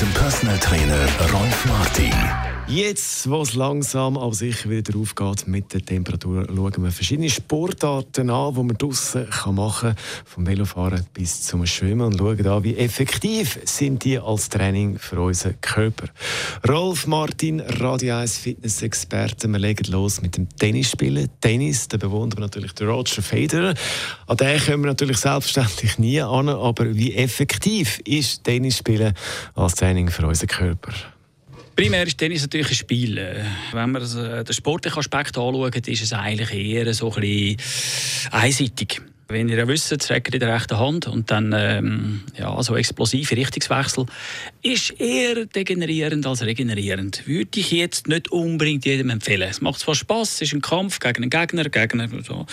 dem Personal Trainer Rolf Martin. Jetzt, wo es langsam aber sicher wieder aufgeht mit der Temperatur, schauen wir verschiedene Sportarten an, die man draußen machen kann, vom Velofahren bis zum Schwimmen und schauen an, wie effektiv sind die als Training für unseren Körper. Rolf Martin, Radio 1 Fitness-Experte, wir legen los mit dem Tennisspielen. Tennis, da bewundern wir natürlich den Roger Federer. An den kommen wir natürlich selbstverständlich nie an, aber wie effektiv ist Tennisspielen als Training für unseren Körper? Primär ist Tennis natürlich ein Spiel. Äh, wenn man äh, den sportlichen Aspekt anschaut, ist es eigentlich eher so ein bisschen einseitig. Wenn ihr ja wisst, Record in der rechten Hand und dann ähm, ja, so explosive Richtungswechsel, ist eher degenerierend als regenerierend. Würde ich jetzt nicht unbedingt jedem empfehlen. Es macht zwar Spaß, es ist ein Kampf gegen einen Gegner, Gegner so.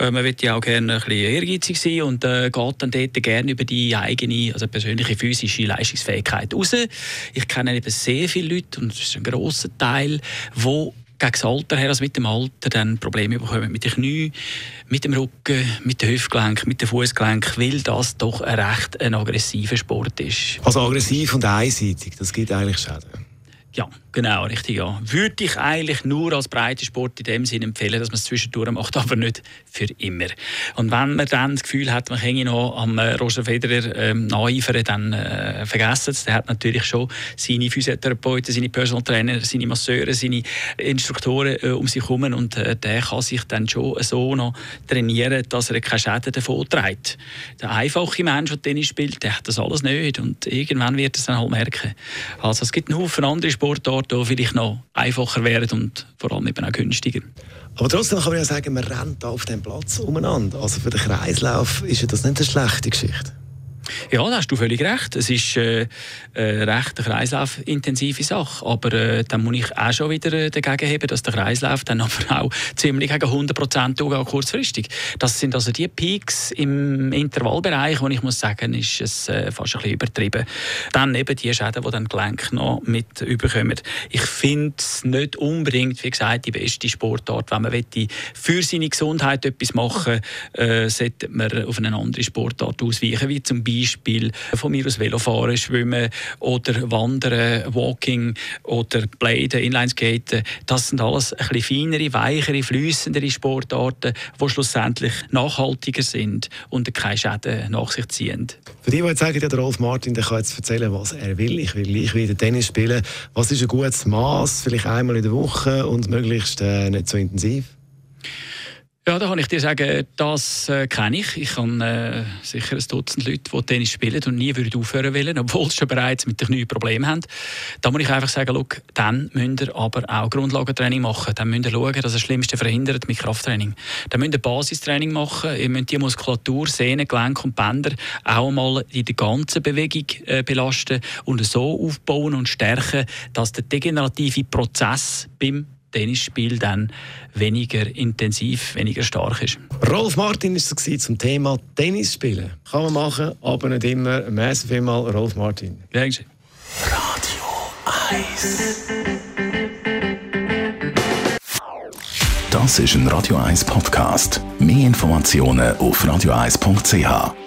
äh, man wird ja auch gerne ein bisschen ehrgeizig sein und äh, geht dann dort gerne über die eigene, also persönliche physische Leistungsfähigkeit raus. Ich kenne eben sehr viele Leute und das ist ein grosser Teil, wo gegen das Alter her, also mit dem Alter, dann Probleme bekommen mit den Knien, mit dem Rücken, mit dem Hüftgelenk, mit dem Fußgelenk, weil das doch ein recht ein aggressiver Sport ist. Also aggressiv und einseitig, das gibt eigentlich Schäden. Ja, genau, richtig, ja. Würde ich eigentlich nur als Breitensport in dem Sinne empfehlen, dass man es zwischendurch macht, aber nicht für immer. Und wenn man dann das Gefühl hat, man kann noch am äh, Roger Federer ähm, nacheifern, dann äh, vergessen es. Der hat natürlich schon seine Physiotherapeuten, seine Personal Trainer, seine Masseure, seine Instruktoren äh, um sich herum und äh, der kann sich dann schon so noch trainieren, dass er keine Schäden davon trägt. Der einfache Mensch, der Tennis spielt, der hat das alles nicht und irgendwann wird es dann halt merken. Also es gibt einen Haufen andere Sportarten, Sportarten, die vielleicht noch einfacher wären und vor allem eben auch günstiger. Aber trotzdem kann man ja sagen, man rennt auf dem Platz umeinander. Also für den Kreislauf ist ja das nicht eine schlechte Geschichte. Ja, da hast du völlig recht. Es ist äh, eine recht kreislaufintensive Sache. Aber äh, dann muss ich auch schon wieder äh, dagegen haben, dass der Kreislauf dann aber auch ziemlich gegen 100 Prozent kurzfristig. Das sind also die Peaks im Intervallbereich, wo ich muss sagen, ist es äh, fast ein bisschen übertrieben. Dann eben die Schäden, die dann Gelenk noch mit überkommen. Ich finde es nicht unbedingt, wie gesagt, die beste Sportart. Wenn man für seine Gesundheit etwas machen äh, sollte man auf eine andere Sportart ausweichen, wie zum Beispiel Beispiel von mir aus Velofahren, Schwimmen oder Wandern, Walking oder Bladen, Inlineskaten. Das sind alles ein bisschen feinere, weichere, flüssendere Sportarten, die schlussendlich nachhaltiger sind und keine Schäden nach sich ziehen. Für die, die jetzt sagen, der Rolf Martin der kann jetzt erzählen, was er will. Ich will gleich wieder Tennis spielen. Was ist ein gutes Maß? Vielleicht einmal in der Woche und möglichst äh, nicht so intensiv? Ja, da kann ich dir sagen, das äh, kenne ich. Ich habe äh, sicher ein Dutzend Leute, die Tennis spielen und nie würden aufhören wollen, obwohl sie schon bereits mit den Knien Probleme haben. Da muss ich einfach sagen, look, dann müsst ihr aber auch Grundlagentraining machen. Dann müsst ihr schauen, dass ihr das Schlimmste verhindert mit Krafttraining. Dann müsst ihr Basistraining machen. Ihr müsst die Muskulatur, Sehnen, Gelenke und Bänder auch mal in der ganzen Bewegung äh, belasten und so aufbauen und stärken, dass der degenerative Prozess beim Tennisspiel dann weniger intensiv, weniger stark ist. Rolf Martin ist es zum Thema Tennisspielen. Kann man machen, aber nicht immer. Merci vielmals, Rolf Martin. Dankeschön. Radio 1 Das ist ein Radio 1 Podcast. Mehr Informationen auf radio1.ch.